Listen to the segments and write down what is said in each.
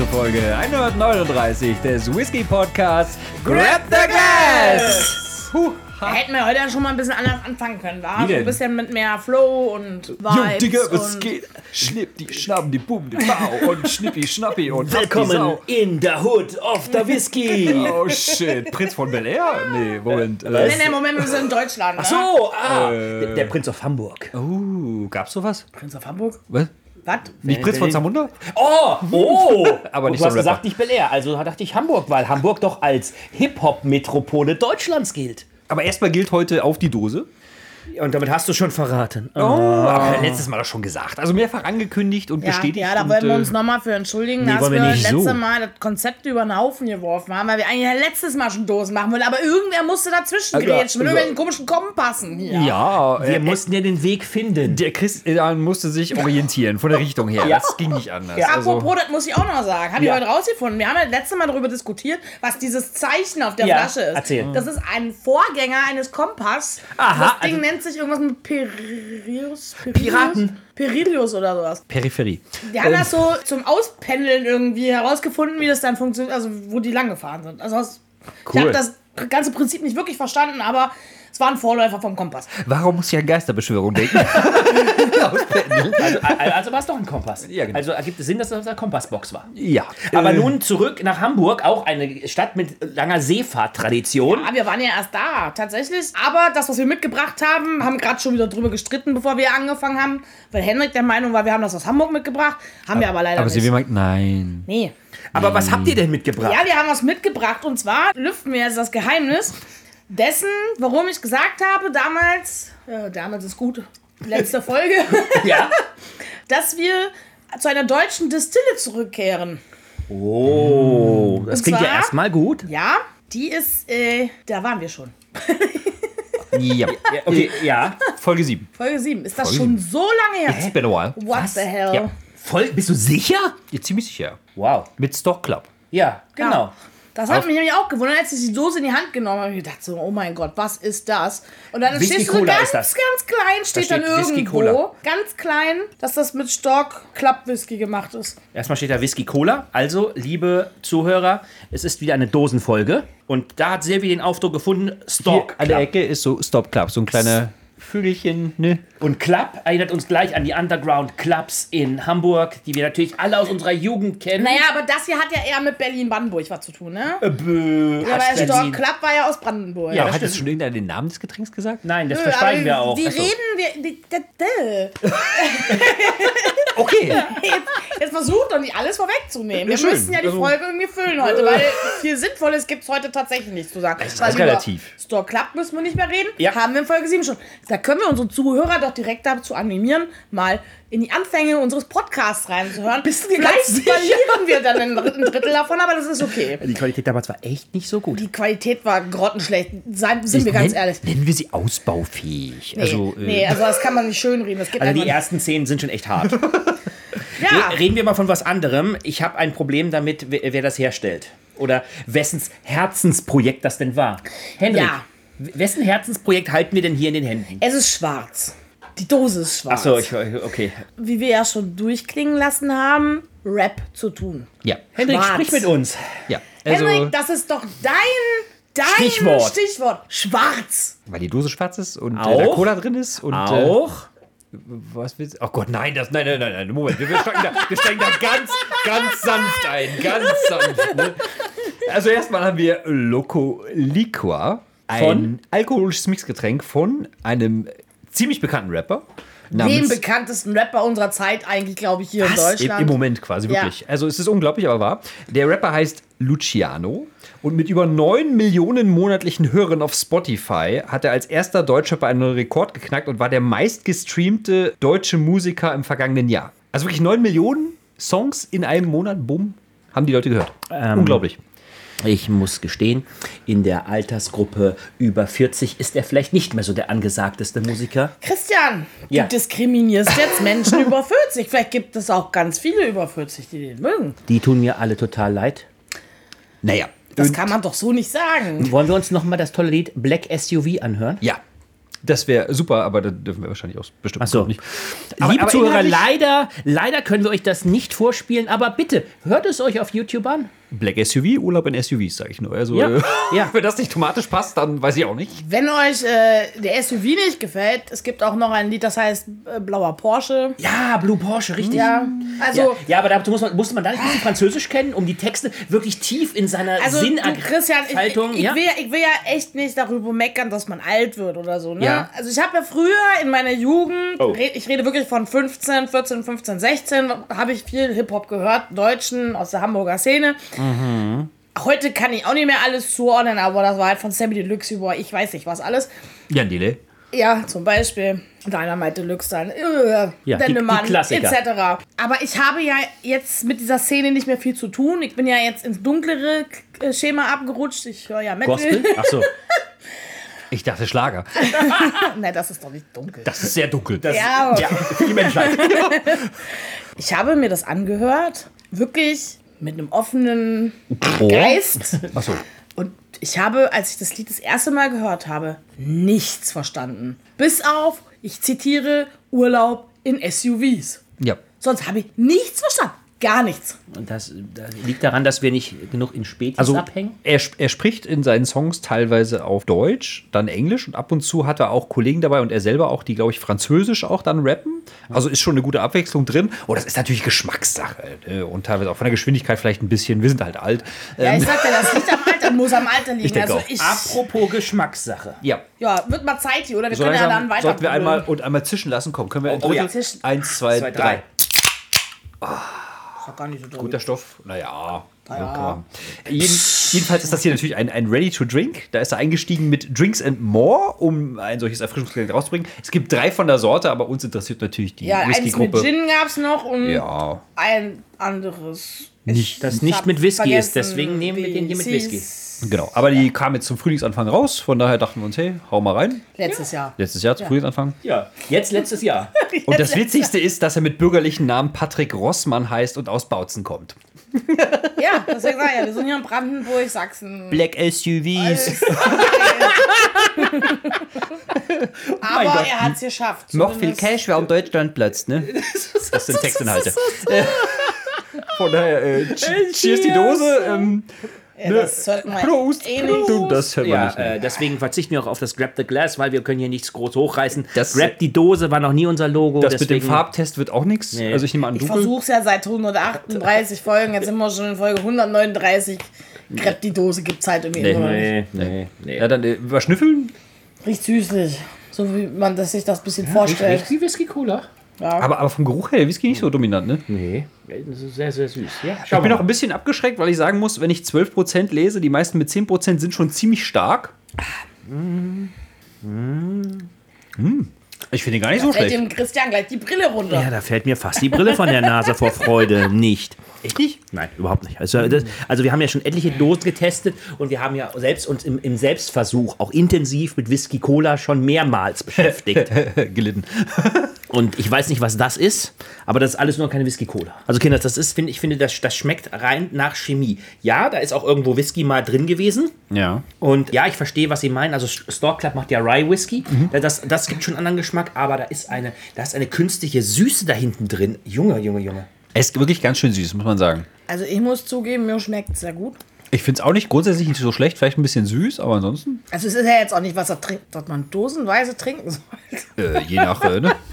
Zur Folge 139 des Whisky Podcasts Grab the Gas! Huh. Da hätten wir heute schon mal ein bisschen anders anfangen können, war? So ein bisschen mit mehr Flow und Jo, Vibes. Digga, was und geht? Schnipp, die Schnappen, die Bum, die Bau und Schnippi, Schnappi und Willkommen in the Hood of the Whisky. Oh shit, Prinz von Bel Air? Nee, Moment. Nee, Äh, nee, Moment, wir sind in Deutschland. Ne? So, ah, der, der Prinz of Hamburg. oh, gab's sowas? Prinz auf Hamburg? Was? Was? Nicht Prinz von Zamunda? Oh, oh. Aber nicht du so hast gesagt, nicht Bel Air. Also dachte ich Hamburg, weil Hamburg doch als Hip-Hop-Metropole Deutschlands gilt. Aber erstmal gilt heute auf die Dose. Und damit hast du schon verraten. Oh, aber letztes Mal doch schon gesagt. Also mehrfach angekündigt und Ja, bestätigt. ja, da und, wollen wir äh, uns nochmal für entschuldigen, dass wollen wir, wir nicht. letzte So. Mal das Konzept über den Haufen geworfen haben, weil wir eigentlich letztes Mal schon Dosen machen wollten, aber irgendwer musste dazwischen Also, grätschen mit also- irgendwelchen komischen Kompassen hier. Ja, Wir äh, mussten ja den Weg finden. der Christian musste sich orientieren von der Richtung her. Ja. Das ging nicht anders. Ja. Also, Apropos, das muss ich auch noch sagen. Habe Ja. ich heute rausgefunden. Wir haben ja letzte Mal darüber diskutiert, was dieses Zeichen auf der Ja, Flasche ist. erzähl. Das ist ein Vorgänger eines Kompass. Aha, das Ding also- nennt sich irgendwas mit Peririus? Piraten. Peririus oder sowas. Peripherie. Die haben das so zum Auspendeln irgendwie herausgefunden, wie das dann funktioniert, also wo die lang gefahren sind. Also ich Cool. habe das ganze Prinzip nicht wirklich verstanden, aber es war ein Vorläufer vom Kompass. Warum muss ich an Geisterbeschwörung denken? Also, also war es doch ein Kompass. Ja, genau. Also ergibt es Sinn, dass das eine Kompassbox war. ja. Aber Äh, nun zurück nach Hamburg, auch eine Stadt mit langer Seefahrttradition. Ah, wir waren ja erst da, tatsächlich. Aber das, was wir mitgebracht haben, haben gerade schon wieder drüber gestritten, bevor wir angefangen haben. Weil Henrik der Meinung war, wir haben das aus Hamburg mitgebracht. Haben wir aber leider Aber nicht. sie meint, nein. nee. Aber was habt ihr denn mitgebracht? Ja, wir haben was mitgebracht und zwar lüften wir jetzt das Geheimnis dessen, warum ich gesagt habe damals, äh, damals ist gut, letzte Folge, Ja. dass wir zu einer deutschen Distille zurückkehren. Oh, das Und klingt ja zwar- erstmal gut. Ja, die ist, äh, da waren wir schon. Ja. Ja, okay, ja. Folge 7. Folge 7. Ist das Folge schon so lange her? It's been a while. What the hell? Ja. Voll, bist du sicher? Ja, ziemlich sicher. Wow. Mit Stock Club. Ja, genau. Das hat mich nämlich auch gewundert, als ich die Dose in die Hand genommen habe. Ich gedacht so, oh mein Gott, was ist das? Und dann Whisky steht so Cola ganz, ist das. ganz klein, steht, dann steht Whisky irgendwo, Cola. ganz klein, dass das mit Stock Club Whisky gemacht ist. Erstmal steht da Whisky Cola. Also, liebe Zuhörer, es ist wieder eine Dosenfolge. Und da hat Silvi den Aufdruck gefunden: Stock. an der Club. Ecke ist so Stop Club, so ein kleiner Vögelchen, ne? Und Club erinnert uns gleich an die Underground Clubs in Hamburg, die wir natürlich alle aus unserer Jugend kennen. Naja, aber das hier hat ja eher mit Berlin-Brandenburg was zu tun, ne? Äh, Bö, ja, weil Stock Berlin. Club war ja aus Brandenburg. Ja, hat stimmt. jetzt schon irgendeiner den Namen des Getränks gesagt? Nein, das Nö, verschweigen wir auch. Die Ach so. reden, wir. Okay. Jetzt, jetzt versucht doch nicht alles vorwegzunehmen. Wir schön. müssen ja die Also- Folge irgendwie füllen heute, weil viel Sinnvolles gibt es heute tatsächlich nicht zu sagen. Das ist relativ. Store Club müssen wir nicht mehr reden. Ja. Haben wir in Folge 7 schon. Da können wir unsere Zuhörer doch direkt dazu animieren, mal in die Anfänge unseres Podcasts reinzuhören. Bist du Vielleicht verlieren wir dann ein Drittel, davon, aber das ist okay. Die Qualität damals war echt nicht so gut. Die Qualität war grottenschlecht, Seien- sind wir ganz Nennen- ehrlich. Nennen wir sie ausbaufähig. Nee, also, äh, nee, also das kann man nicht schönreden. Das geht Also die ersten Szenen sind schon echt hart. Ja. Reden wir mal von was anderem. Ich habe ein Problem damit, wer, wer das herstellt. Oder wessens Herzensprojekt das denn war. Henrik, Ja. Wessen Herzensprojekt halten wir denn hier in den Händen? Es ist schwarz. Die Dose ist schwarz. Achso, ich, okay. wie wir ja schon durchklingen lassen haben, Rap zu tun. ja. Henrik, Schwarz. sprich mit uns. ja. Also, Henrik, das ist doch dein, dein Stichwort. Stichwort. Schwarz. weil die Dose schwarz ist und äh, da Cola drin ist und. Äh, Auch? was willst du? Oh Gott, nein, das, nein, nein, nein, nein, Moment. Wir, wir, steigen da, wir steigen da ganz, ganz sanft ein. Ganz sanft. Ne? Also, erstmal haben wir Loco Liquor. Ein alkoholisches Mixgetränk von einem ziemlich bekannten Rapper. Dem Namens bekanntesten Rapper unserer Zeit eigentlich, glaube ich, hier in Im, Deutschland. Im Moment quasi, Ja. wirklich. Also es ist unglaublich, aber wahr. Der Rapper heißt Luciano und mit über 9 Millionen monatlichen Hörern auf Spotify hat er als erster Deutscher bei einem Rekord geknackt und war der meistgestreamte deutsche Musiker im vergangenen Jahr. Also wirklich 9 Millionen Songs in einem Monat, bumm, haben die Leute gehört. Ähm, Unglaublich. Ich muss gestehen, in der Altersgruppe über 40 ist er vielleicht nicht mehr so der angesagteste Musiker. Christian, Ja. du diskriminierst jetzt Menschen über 40. Vielleicht gibt es auch ganz viele über 40, die den mögen. Die tun mir alle total leid. Naja. Das Und- kann man doch so nicht sagen. Wollen wir uns nochmal das tolle Lied Black SUV anhören? Ja. Das wäre super, aber da dürfen wir wahrscheinlich auch bestimmt Ach so. nicht. Aber- Liebe aber Zuhörer, leider, leider können wir euch das nicht vorspielen, aber bitte, hört es euch auf YouTube an. Black SUV, Urlaub in SUVs, sage ich nur. Also, Ja, äh, ja. wenn das nicht thematisch passt, dann weiß ich auch nicht. Wenn euch äh, der SUV nicht gefällt, es gibt auch noch ein Lied, das heißt äh, Blauer Porsche. Ja, Blue Porsche, richtig. Ja, also, Ja, ja, aber dazu muss man, musste man da nicht ein bisschen Französisch kennen, um die Texte wirklich tief in seiner also Christian, ich, ich, ich, ja? will, ja- ich will ja echt nicht darüber meckern, dass man alt wird oder so. Ne? Ja. Also ich habe ja früher in meiner Jugend, Oh. ich rede wirklich von 15, 14, 15, 16, habe ich viel Hip-Hop gehört, Deutschen aus der Hamburger Szene. Heute kann ich auch nicht mehr alles zuordnen, aber das war halt von Sammy Deluxe über, ich weiß nicht was alles. Jan Dele. Ja, zum Beispiel Dynamite Deluxe dann, äh, Ja, Klassiker. etc. Aber ich habe ja jetzt mit dieser Szene nicht mehr viel zu tun. Ich bin ja jetzt ins dunklere äh, Schema abgerutscht. Ich höre ja Metal. Gospel? Achso. Ich dachte Schlager. Nein, das ist doch nicht dunkel. Das ist sehr dunkel. ja, Ja, für die Menschheit. ich habe mir das angehört, wirklich mit einem offenen Geist. Achso. Und ich habe, als ich das Lied das erste Mal gehört habe, nichts verstanden. Bis auf, ich zitiere, Urlaub in SUVs. Ja. Sonst habe ich nichts verstanden. Gar nichts. Und das, das liegt daran, dass wir nicht genug in Spätis Also abhängen. er, er spricht in seinen Songs teilweise auf Deutsch, dann Englisch und ab und zu hat er auch Kollegen dabei und er selber auch, die, glaube ich, Französisch auch dann rappen. Also ist schon eine gute Abwechslung drin. Oh, das ist natürlich Geschmackssache äh, und teilweise auch von der Geschwindigkeit vielleicht ein bisschen. Wir sind halt alt. Ja, ich sagte, das liegt am Alter, muss am Alter liegen. Ich denke also auch. ich, Apropos Geschmackssache. Ja. ja, wird mal Zeit hier, oder? Wir So können ja dann weiter. sollten wir einmal und einmal zischen lassen. Komm, können wir ein Oh, ja. Eins, zwei, Zwei, drei. drei. Ist doch gar nicht so doll. Guter Stoff. Naja. Ja. Jeden, jedenfalls ist das hier natürlich ein, ein Ready to Drink. Da ist er eingestiegen mit Drinks and More, um ein solches Erfrischungsgetränk rauszubringen. Es gibt drei von der Sorte, aber uns interessiert natürlich die Ja, eins mit Whisky-Gruppe. Gin gab es noch und Ja. ein anderes. Nicht, Das Ich nicht mit Whisky ist, deswegen nehmen wir den hier mit Whisky. Genau. Aber die kam jetzt zum Frühlingsanfang raus. Von daher dachten wir uns, hey, hau mal rein. Letztes Jahr. Letztes Jahr zum Frühlingsanfang. Ja, jetzt letztes Jahr. Und das Witzigste ist, dass er mit bürgerlichen Namen Patrick Rossmann heißt und aus Bautzen kommt. Ja, deswegen sag ich ja, wir sind hier in Brandenburg, Sachsen. Black SUVs. Aber Gott. er hat es geschafft. Noch viel Zumindest- Cash, wer um Deutschland platzt, ne? Das sind Textinhalte. Von daher, äh, ch- cheers die Dose. Ähm, Ja, das hört man Prost. eh nicht. Du, das hört man Ja, nicht. Äh, deswegen verzichten wir auch auf das Grab the Glass, weil wir können hier nichts groß hochreißen. Das- Grab die Dose war noch nie unser Logo. Das mit dem deswegen, Farbtest wird auch nichts. Nee. Also ich nehme an, Ich dunkel. versuch's ja seit 138 Folgen, jetzt sind wir schon in Folge 139. Krepp die Dose gibt's halt irgendwie Nee. immer noch nicht. Nee, nee, nee. Ja, dann äh, überschnüffeln. Riecht süßlich. So wie man das sich das bisschen vorstellt. wie Whisky Cola? Ja. Aber, aber vom Geruch her, der Whisky nicht so dominant, ne? Nee, das ist sehr, sehr süß. Ja, Ich bin auch ein bisschen abgeschreckt, weil ich sagen muss, wenn ich 12% lese, die meisten mit 10% sind schon ziemlich stark. Ich finde ihn gar nicht so Fällt schlecht. dem Christian gleich die Brille runter. Ja, da fällt mir fast die Brille von der Nase vor Freude nicht. Echt nicht? Nein, überhaupt nicht. Also, das, also wir haben ja schon etliche Dosen getestet und wir haben ja selbst uns im, im Selbstversuch auch intensiv mit Whisky Cola schon mehrmals beschäftigt. Gelitten. Und ich weiß nicht, was das ist, aber das ist alles nur keine Whisky Cola. Also Kinder, das ist, finde ich finde, das, das schmeckt rein nach Chemie. Ja, da ist auch irgendwo Whisky mal drin gewesen. Ja. Und ja, ich verstehe, was Sie meinen. Also Stork Club macht ja Rye Whisky. Mhm. Das, das gibt schon einen anderen Geschmack, aber da ist eine, da ist eine künstliche Süße da hinten drin. Junge, Junge, Junge. Er ist wirklich ganz schön süß, muss man sagen. Also ich muss zugeben, mir schmeckt sehr gut. Ich finde es auch nicht grundsätzlich nicht so schlecht, vielleicht ein bisschen süß, aber ansonsten, Also es ist ja jetzt auch nicht, was er trinkt, dass man dosenweise trinken soll. äh, je nach, äh, ne?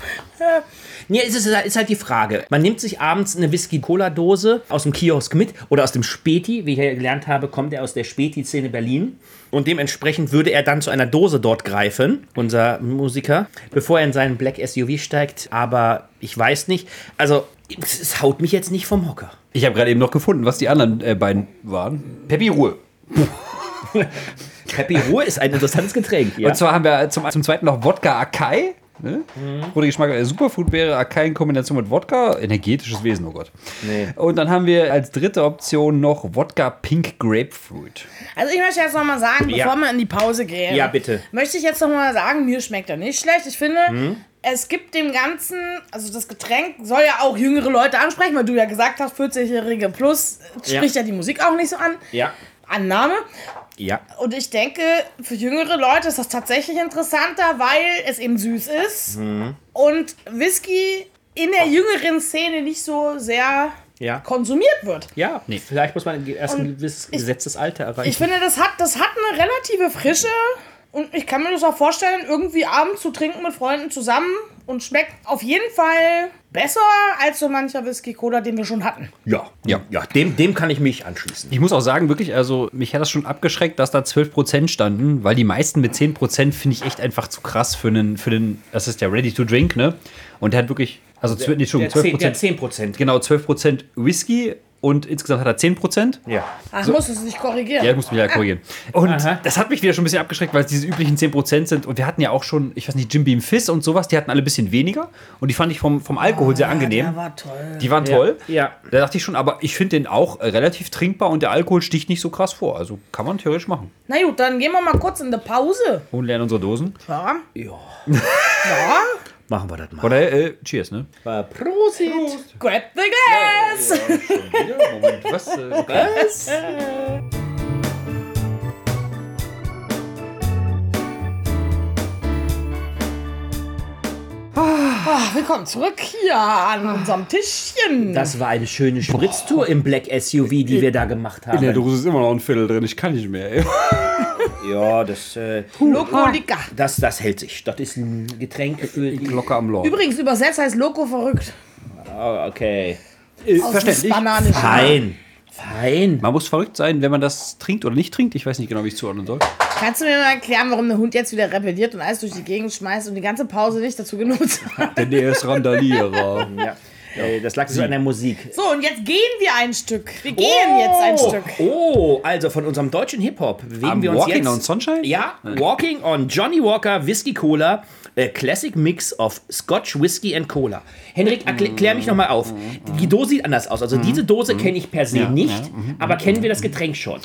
Nee, es ist, ist halt die Frage. Man nimmt sich abends eine Whisky-Cola-Dose aus dem Kiosk mit oder aus dem Späti. Wie ich ja gelernt habe, kommt er aus der Späti-Szene Berlin. Und dementsprechend würde er dann zu einer Dose dort greifen, unser Musiker, bevor er in seinen Black SUV steigt. Aber ich weiß nicht. Also, es, haut mich jetzt nicht vom Hocker. Ich habe gerade eben noch gefunden, was die anderen äh, beiden waren. Peppi Ruhe. Happy Ruhe ist ein interessantes Getränk. Ja. Und zwar haben wir zum, zum zweiten noch Wodka Akai. Ne? Roter Geschmack äh, Superfood-Beere, Akai in Kombination mit Wodka. Energetisches Wesen, oh Gott. Nee. Und dann haben wir als dritte Option noch Wodka Pink Grapefruit. Also ich möchte jetzt noch mal sagen, Ja. bevor wir in die Pause gehen, Ja, bitte. möchte ich jetzt noch mal sagen, mir schmeckt er nicht schlecht. Ich finde, Hm? Es gibt dem Ganzen, also das Getränk soll ja auch jüngere Leute ansprechen, weil du ja gesagt hast, 40-Jährige plus äh, Ja. spricht ja. die Musik auch nicht so an. Ja. Annahme. Ja. Und ich denke, für jüngere Leute ist das tatsächlich interessanter, weil es eben süß ist. Mhm. Und Whisky in der jüngeren Szene nicht so sehr Ja. konsumiert wird. Ja, vielleicht muss man erst ein gewisses ich- gesetztes Alter erreichen. Ich finde, das hat, das hat eine relative Frische. Und ich kann mir das auch vorstellen, irgendwie abends zu trinken mit Freunden zusammen. Und schmeckt auf jeden Fall besser als so mancher Whisky-Cola, den wir schon hatten. ja, Ja. ja, dem, dem kann ich mich anschließen. Ich muss auch sagen, wirklich, also mich hat das schon abgeschreckt, dass da 12% standen, weil die meisten mit 10% finde ich echt einfach zu krass für einen, für den, das ist der Ready to Drink, ne? Und der hat wirklich, also zwölf- nee, Der Entschuldigung, 10%. Der 12%. 10%. Genau, 12% Whisky und insgesamt hat er 10%. Ja. Ach, muss es nicht korrigieren. Ja, ich muss mich ja korrigieren. Und Aha. das hat mich wieder schon ein bisschen abgeschreckt, weil es diese üblichen 10% sind. Und wir hatten ja auch schon, ich weiß nicht, Jim Beam Fizz und sowas, die hatten alle ein bisschen weniger. Und die fand ich vom, vom Alkohol sehr angenehm. Der war toll. Die waren toll. Ja. Da dachte ich schon, aber ich finde den auch relativ trinkbar und der Alkohol sticht nicht so krass vor. Also kann man theoretisch machen. Na gut, dann gehen wir mal kurz in die Pause. Und lernen unsere Dosen. Ja. Ja. ja. Machen wir das mal. Oder äh, cheers, ne? Äh, Prosit. Grab the glass. Moment, was? Äh. Was? Ah, willkommen zurück hier an unserem Tischchen. Das war eine schöne Spritztour im Black SUV, die wir da gemacht haben. Dose ist immer noch ein Viertel drin. Ich kann nicht mehr. Ey. Ja, das, äh, Lokolika. das, das hält sich. Das ist ein Getränk für die. Glocke am Lord. Übrigens übersetzt heißt Loco verrückt. Oh, okay. Aus verständlich. Fein. Fein. Man muss verrückt sein, wenn man das trinkt oder nicht trinkt. Ich weiß nicht genau, wie ich es zuordnen soll. Kannst du mir mal erklären, warum der Hund jetzt wieder rebelliert und alles durch die Gegend schmeißt und die ganze Pause nicht dazu genutzt hat? Denn der ist Randalierer. Ja. Äh, Das lag so an der Musik. So, und jetzt gehen wir ein Stück. Wir gehen jetzt ein Stück. Oh, also von unserem deutschen Hip-Hop bewegen Am wir uns Walking jetzt. on Sunshine? Ja, Walking on Johnny Walker Whisky Cola, a Classic Mix of Scotch Whisky and Cola. Henrik, erklär, klär mich nochmal auf. Die Dose sieht anders aus. Also diese Dose kenne ich per se nicht, aber kennen wir das Getränk schon?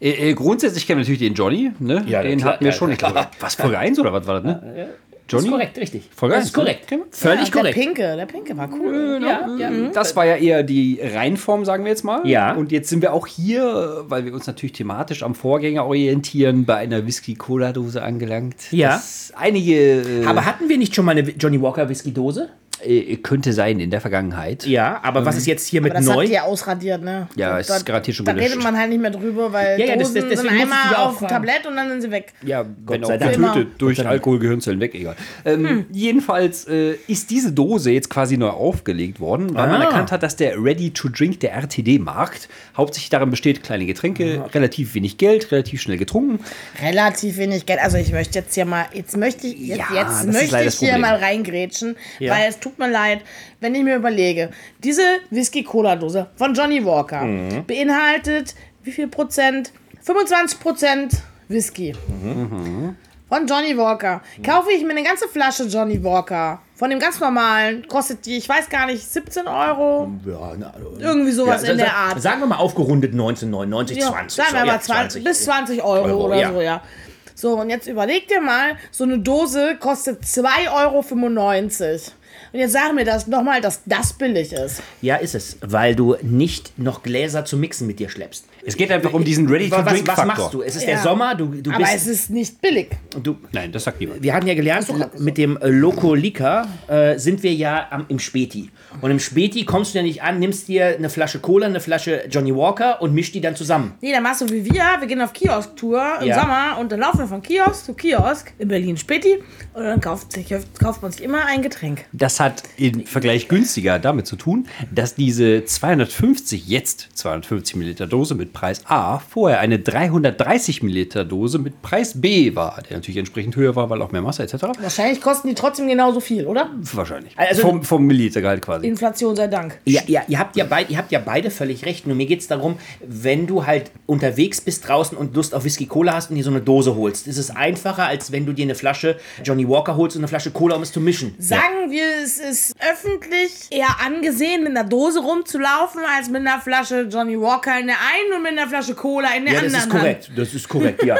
Äh, äh, grundsätzlich kennen wir natürlich den Johnny. Ne? Ja, den klar, hatten wir ja, schon. Ich klar. glaube, was, Folge 1 oder was war das? Ne? Das Johnny? ist korrekt, richtig. Folge das ist korrekt. Völlig der korrekt. Pinke, der Pinke war cool. Ja, ja. Das war ja eher die Reinform, sagen wir jetzt mal. Ja. Und jetzt sind wir auch hier, weil wir uns natürlich thematisch am Vorgänger orientieren, bei einer Whisky-Cola-Dose angelangt. Ja. Das einige äh, Aber hatten wir nicht schon mal eine Johnny Walker Whisky Dose? äh, könnte sein in der Vergangenheit. Ja, aber was ist jetzt hier mit Aber das neu? habt ihr ausradiert, ne? Ja, es da, ist garantiert schon Da gelöscht. redet man halt nicht mehr drüber, weil Ja, ja, das- Dosen das- deswegen sind einmal auf fragen. Tablett und dann sind sie weg. Ja, auch sei Dank. getötet durch Alkoholgehirnzellen weg, egal. Ähm, Jedenfalls äh, ist diese Dose jetzt quasi neu aufgelegt worden, weil man Ah. erkannt hat, dass der Ready-to-Drink, der RTD-Markt, hauptsächlich darin besteht, kleine Getränke, relativ wenig Geld, relativ schnell getrunken. Relativ wenig Geld. Also ich möchte jetzt hier mal, jetzt möchte ich, jetzt, Ja, jetzt das möchte ich das hier mal reingrätschen, Ja. weil es tut mir leid, wenn ich mir überlege, diese Whisky-Cola-Dose von Johnny Walker Mhm. beinhaltet wie viel Prozent? 25 Prozent Whisky. Mhm. Von Johnny Walker. Kaufe ich mir eine ganze Flasche Johnny Walker. Von dem ganz normalen. Kostet die, ich weiß gar nicht, 17 Euro. Ja, na, also- Irgendwie sowas Ja, in der Art. Sagen wir mal aufgerundet 1999, Ja, 20. Sagen wir mal ja, 20, bis 20 Euro, Euro, oder so, ja. So, und jetzt überleg dir mal, so eine Dose kostet 2,95 Euro. Und jetzt sag mir das nochmal, dass das billig ist. Ja, ist es, weil du nicht noch Gläser zu mixen mit dir schleppst. Es geht einfach um diesen Was, was Ready-to-Drink-Faktor. machst du? Es ist Ja. der Sommer, du, du Aber es bist. ist nicht billig. Du, Nein, das sagt niemand. wir hatten ja gelernt, mit dem äh, Loco Lika äh, sind wir ja am, im Späti. Und im Späti kommst du ja nicht an, nimmst dir eine Flasche Cola, eine Flasche Johnny Walker und mischst die dann zusammen. Nee, dann machst du wie wir. Wir gehen auf Kiosk-Tour im Ja. Sommer und dann laufen wir von Kiosk zu Kiosk in Berlin Späti und dann kauft, sich, kauft man sich immer ein Getränk. Das hat im Vergleich günstiger damit zu tun, dass diese 250, jetzt 250 Milliliter Dose mit Preis A, vorher eine 330 Milliliter Dose mit Preis B war, der natürlich entsprechend höher war, weil auch mehr Masse etc. Wahrscheinlich kosten die trotzdem genauso viel, oder? Wahrscheinlich. Also- vom, vom Millilitergehalt quasi. Inflation sei Dank. Ja, ja ihr, habt ja beid, ihr habt ja beide völlig recht. Nur mir geht es darum, wenn du halt unterwegs bist draußen und Lust auf Whisky Cola hast und dir so eine Dose holst, ist es einfacher, als wenn du dir eine Flasche Johnny Walker holst und eine Flasche Cola, um es zu mischen. Sagen wir, es ist öffentlich eher angesehen, mit einer Dose rumzulaufen, als mit einer Flasche Johnny Walker in der einen und mit einer Flasche Cola in der Ja, das anderen ist korrekt. Das ist korrekt, ja.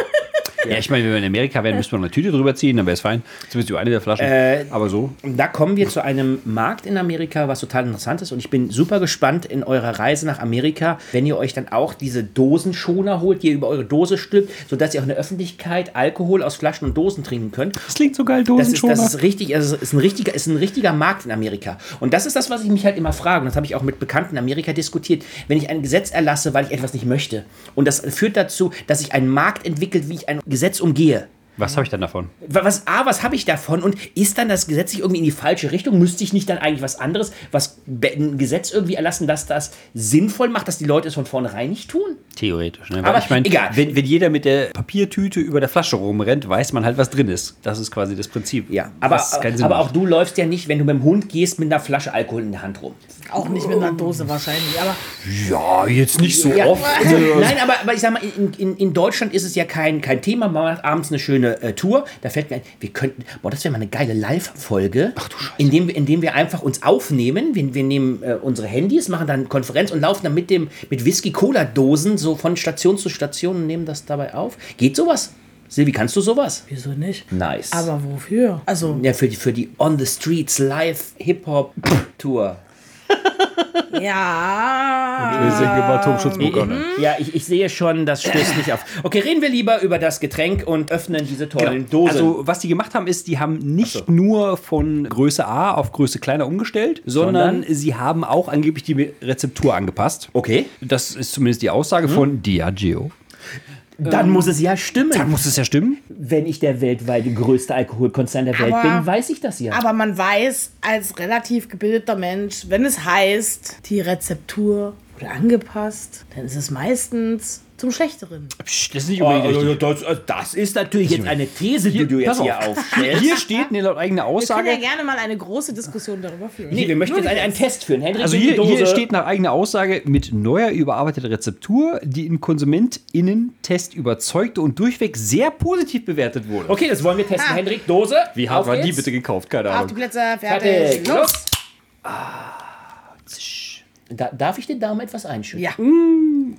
Ja, ich meine, wenn wir in Amerika wären, müssten wir noch eine Tüte drüber ziehen, dann wäre es fein. Zumindest über eine der Flaschen. Äh, Aber so. Und da kommen wir zu einem Markt in Amerika, was total interessant ist. Und ich bin super gespannt in eurer Reise nach Amerika, wenn ihr euch dann auch diese Dosenschoner holt, die ihr über eure Dose stülpt, sodass ihr auch in der Öffentlichkeit Alkohol aus Flaschen und Dosen trinken könnt. Das klingt so geil, Das ist, das ist richtig, also es ist ein richtiger, ist ein richtiger Markt in Amerika. Und das ist das, was ich mich halt immer frage. Und das habe ich auch mit Bekannten in Amerika diskutiert. Wenn ich ein Gesetz erlasse, weil ich etwas nicht möchte. Und das führt dazu, dass sich ein Markt entwickelt, wie ich ein Gesetz umgehe. Was habe ich dann davon? Was, A, was habe ich davon? Und ist dann das Gesetz sich irgendwie in die falsche Richtung? Müsste ich nicht dann eigentlich was anderes, was ein Gesetz irgendwie erlassen, dass das sinnvoll macht, dass die Leute es von vornherein nicht tun? Theoretisch. Ne? Aber ich meine, egal. Wenn, wenn jeder mit der Papiertüte über der Flasche rumrennt, weiß man halt, was drin ist. Das ist quasi das Prinzip. Ja, aber, aber auch du läufst ja nicht, wenn du mit dem Hund gehst, mit einer Flasche Alkohol in der Hand rum. Auch nicht mit einer Dose wahrscheinlich. Aber Ja, jetzt nicht so Ja, oft. also, nein, aber, aber ich sag mal, in, in, in Deutschland ist es ja kein, kein Thema. Man macht abends eine schöne äh, Tour. Da fällt mir ein, wir könnten, boah, das wäre mal eine geile Live-Folge, indem, wir- indem wir einfach uns aufnehmen. Wir, wir nehmen äh, unsere Handys, machen dann eine Konferenz und laufen dann mit dem mit Whisky-Cola-Dosen so von Station zu Station und nehmen das dabei auf. Geht sowas? Silvi, kannst du sowas? wieso nicht? Nice. Aber wofür? Also, ja, für die, für die On the Streets Live Hip-Hop-Tour. Ja. Wir sind immer Atomschutzbunker. Ne? Ja, ich, ich sehe schon, das stößt nicht auf. Okay, reden wir lieber über das Getränk und öffnen diese tollen Dosen. Also, was die gemacht haben, ist, die haben nicht nur von Größe A auf Größe kleiner umgestellt, sondern, Sondern? sie haben auch angeblich die Rezeptur angepasst. okay, Das ist zumindest die Aussage von Diageo. Dann muss es ja stimmen. Dann muss es ja stimmen. Wenn ich der weltweit größte Alkoholkonzern der Welt Aber- bin, weiß ich das ja. Aber man weiß als relativ gebildeter Mensch, wenn es heißt, die Rezeptur wurde angepasst, dann ist es meistens zum Schlechteren. Psst, das ist nicht Oh, unbedingt richtig. das, also das ist natürlich jetzt eine These, die du jetzt hier auf. aufstellst. Hier steht ne, laut eigener Wir können ja Aussage. gerne mal eine große Diskussion darüber führen. Nee, wir möchten jetzt einen, einen Test führen. Henrik, Also hier, hier steht nach eigener Aussage mit neuer überarbeiteter Rezeptur, die in KonsumentInnen-Test überzeugte und durchweg sehr positiv bewertet wurde. Okay, das wollen wir testen. Ah. Henrik, Dose. Wie hart Auf war die bitte gekauft? Keine Auf die Ahnung. Plätze, fertig, Fertig, los. los. Da, darf ich den Daumen etwas einschütten? Ja,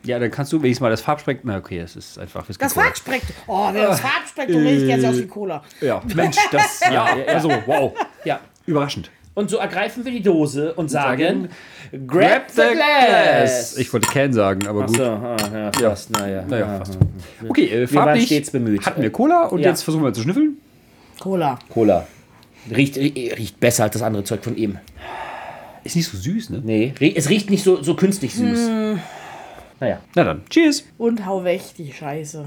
Ja, dann kannst du wenigstens mal das Farbspektrum. Na, okay, das ist einfach Whisky das Cola. Farbspektrum. Oh, wenn das Farbspektrum richtig jetzt aus wie Cola. Ja, Mensch, das. ja, also, wow. ja. Überraschend. Und so ergreifen wir die Dose und sagen, Sagen, Grab the glass. Ich wollte Can sagen, aber gut. So, ah, ja, fast, naja. Naja, Ah, fast. Okay, äh, waren farblich stets bemüht. hatten wir Cola und Ja. jetzt versuchen wir zu schnüffeln. Cola. Cola. Riecht, rie- riecht besser als das andere Zeug von ihm. Ist nicht so süß, ne? Nee, es riecht nicht so, so künstlich süß. Naja. Na dann, cheers. Und hau weg, die Scheiße.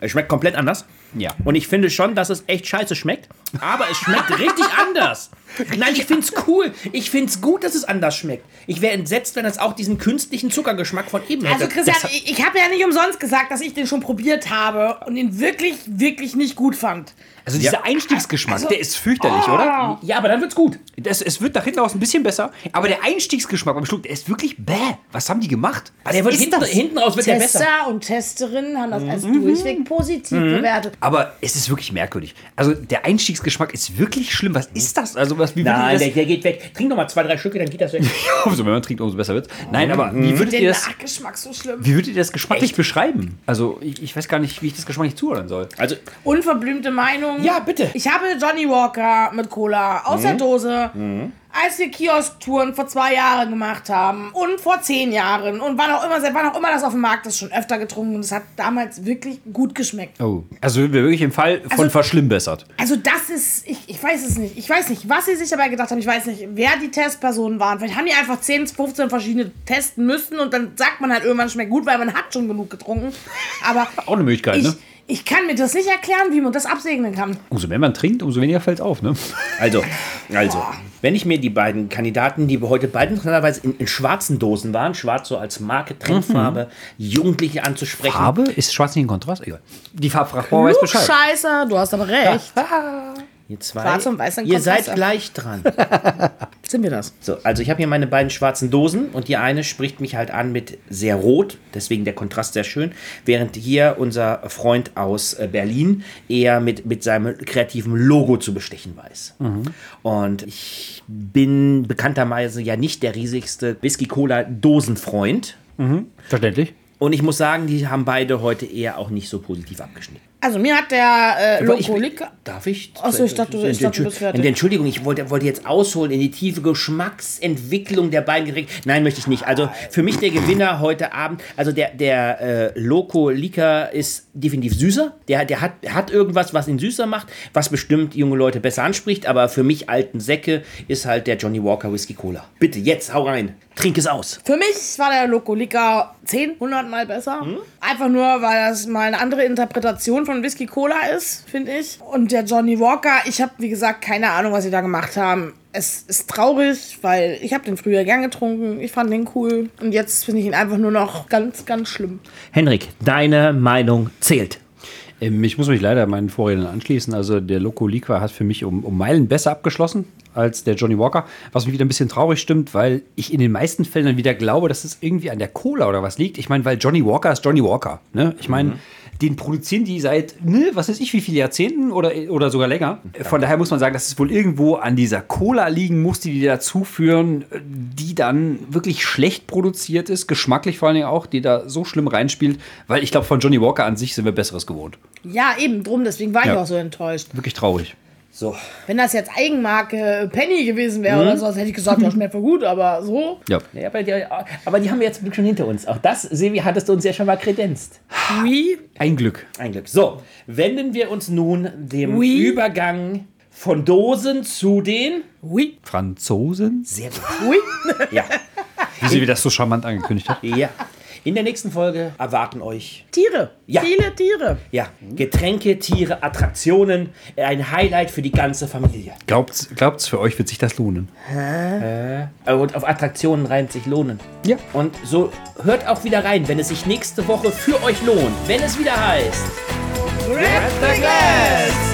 Es schmeckt komplett anders. Ja. Und ich finde schon, dass es echt scheiße schmeckt. Aber es schmeckt richtig anders. Nein, ich finde es cool. Ich finde es gut, dass es anders schmeckt. Ich wäre entsetzt, wenn es auch diesen künstlichen Zuckergeschmack von eben hätte. Also Christian, Das hat- ich, ich habe ja nicht umsonst gesagt, dass ich den schon probiert habe und ihn wirklich, wirklich nicht gut fand. Also dieser Einstiegsgeschmack, Also- der ist fürchterlich, oder? ja, aber dann wird's gut. Das, es wird nach hinten raus ein bisschen besser, aber der Einstiegsgeschmack beim Schluck, der ist wirklich bäh. Was haben die gemacht? Was Der wird ist hinten, das? hinten raus wird der besser. Tester und Testerinnen haben das Mhm. als durchweg positiv bewertet. Aber es ist wirklich merkwürdig. Also der Einstiegsgeschmack ist wirklich schlimm. Was ist das? Also was, wie Nein, der, der geht weg. Trink noch mal zwei, drei Stücke, dann geht das weg. Also wenn man trinkt, umso besser wird. Nein, aber wie würdet ihr das... Nachgeschmack so schlimm. Wie würdet ihr das geschmacklich beschreiben? Also, ich, ich weiß gar nicht, wie ich das geschmacklich zuordnen soll. Also, Unverblümte Meinung. Ja, bitte. Ich habe Johnny Walker mit Cola aus Mhm. der Dose, als wir Kiosk-Touren vor zwei Jahren gemacht haben und vor zehn Jahren und wann auch immer, seit wann auch immer das auf dem Markt ist, schon öfter getrunken und es hat damals wirklich gut geschmeckt. Oh. Also sind wir wirklich im Fall von Also- verschlimmbessert. Also das ist, ich, ich weiß es nicht. Ich weiß nicht, was sie sich dabei gedacht haben. Ich weiß nicht, wer die Testpersonen waren. Vielleicht haben die einfach 10, 15 verschiedene testen müssen und dann sagt man halt irgendwann schmeckt gut, weil man hat schon genug getrunken. Aber Auch eine Möglichkeit, ich, ne? Ich kann mir das nicht erklären, wie man das absegnen kann. Umso mehr man trinkt, umso weniger fällt es auf, ne? also, also. Wenn ich mir die beiden Kandidaten, die wir heute beide interessanterweise in, in schwarzen Dosen waren, schwarz so als Marke, Trendfarbe, Jugendliche anzusprechen. Farbe ist schwarz nicht ein Kontrast? Egal. Die Farbfrau weiß Bescheid. Scheiße, du hast aber recht. Ihr zwei, Schwarz und weiß, dann ihr seid Wasser. gleich dran. Sind wir das? So, also ich habe hier meine beiden schwarzen Dosen und die eine spricht mich halt an mit sehr rot, deswegen der Kontrast sehr schön, während hier unser Freund aus äh, Berlin eher mit, mit seinem kreativen Logo zu bestechen weiß. Und ich bin bekannterweise ja nicht der riesigste Whisky-Cola-Dosenfreund. Verständlich. Und ich muss sagen, die haben beide heute eher auch nicht so positiv abgeschnitten. Also mir hat der äh, Licker. Darf ich? Achso, ich dachte, ich dachte, du bist fertig. Entschuldigung, ich wollte, wollte jetzt ausholen in die tiefe Geschmacksentwicklung der beiden Getränke. Nein, möchte ich nicht. Also für mich der Gewinner heute Abend, also der, der äh, Loco Lika ist definitiv süßer. Der, der hat, hat irgendwas, was ihn süßer macht, was bestimmt junge Leute besser anspricht. Aber für mich alten Säcke ist halt der Johnny Walker Whisky Cola. Bitte, jetzt hau rein. Trink es aus. Für mich war der Loco Licker 10, 100 Mal besser. Hm? Einfach nur, weil das mal eine andere Interpretation von Whisky Cola ist, finde ich. Und der Johnny Walker, ich habe, wie gesagt, keine Ahnung, was sie da gemacht haben. Es ist traurig, weil ich habe den früher gern getrunken. Ich fand den cool. Und jetzt finde ich ihn einfach nur noch ganz, ganz schlimm. Henrik, deine Meinung zählt. Ähm, Ich muss mich leider meinen Vorrednern anschließen. Also der Loco Liqua hat für mich um, um Meilen besser abgeschlossen als der Johnny Walker, was mich wieder ein bisschen traurig stimmt, weil ich in den meisten Fällen dann wieder glaube, dass es irgendwie an der Cola oder was liegt. Ich meine, weil Johnny Walker ist Johnny Walker. Ne? Ich meine, den produzieren die seit, ne, was weiß ich, wie viele Jahrzehnten oder, oder sogar länger. Von daher muss man sagen, dass es wohl irgendwo an dieser Cola liegen muss, die die dazu führen, die dann wirklich schlecht produziert ist, geschmacklich vor allen Dingen auch, die da so schlimm reinspielt, weil ich glaube, von Johnny Walker an sich sind wir Besseres gewohnt. Ja, eben drum, deswegen war ich Ja. auch so enttäuscht. Wirklich traurig. So, Wenn das jetzt Eigenmarke Penny gewesen wäre oder sowas, hätte ich gesagt, ja, schmeckt voll gut, aber so. Ja. Ja, aber, die, aber die haben wir jetzt schon hinter uns. Auch das, Sevi, hattest du uns ja schon mal kredenzt. Wie? Ein Glück. Ein Glück. So, wenden wir uns nun dem Oui. Übergang von Dosen zu den. Oui. Franzosen? Sehr gut. Oui. Ja. Wie sie das so charmant angekündigt hat. ja. In der nächsten Folge erwarten euch Tiere. Ja. Viele Tiere. ja, Getränke, Tiere, Attraktionen. Ein Highlight für die ganze Familie. Glaubt's, glaubt's, für euch wird sich das lohnen? Äh, Und auf Attraktionen reimt sich lohnen. Ja. Und so hört auch wieder rein, wenn es sich nächste Woche für euch lohnt. Wenn es wieder heißt. Grab the glass.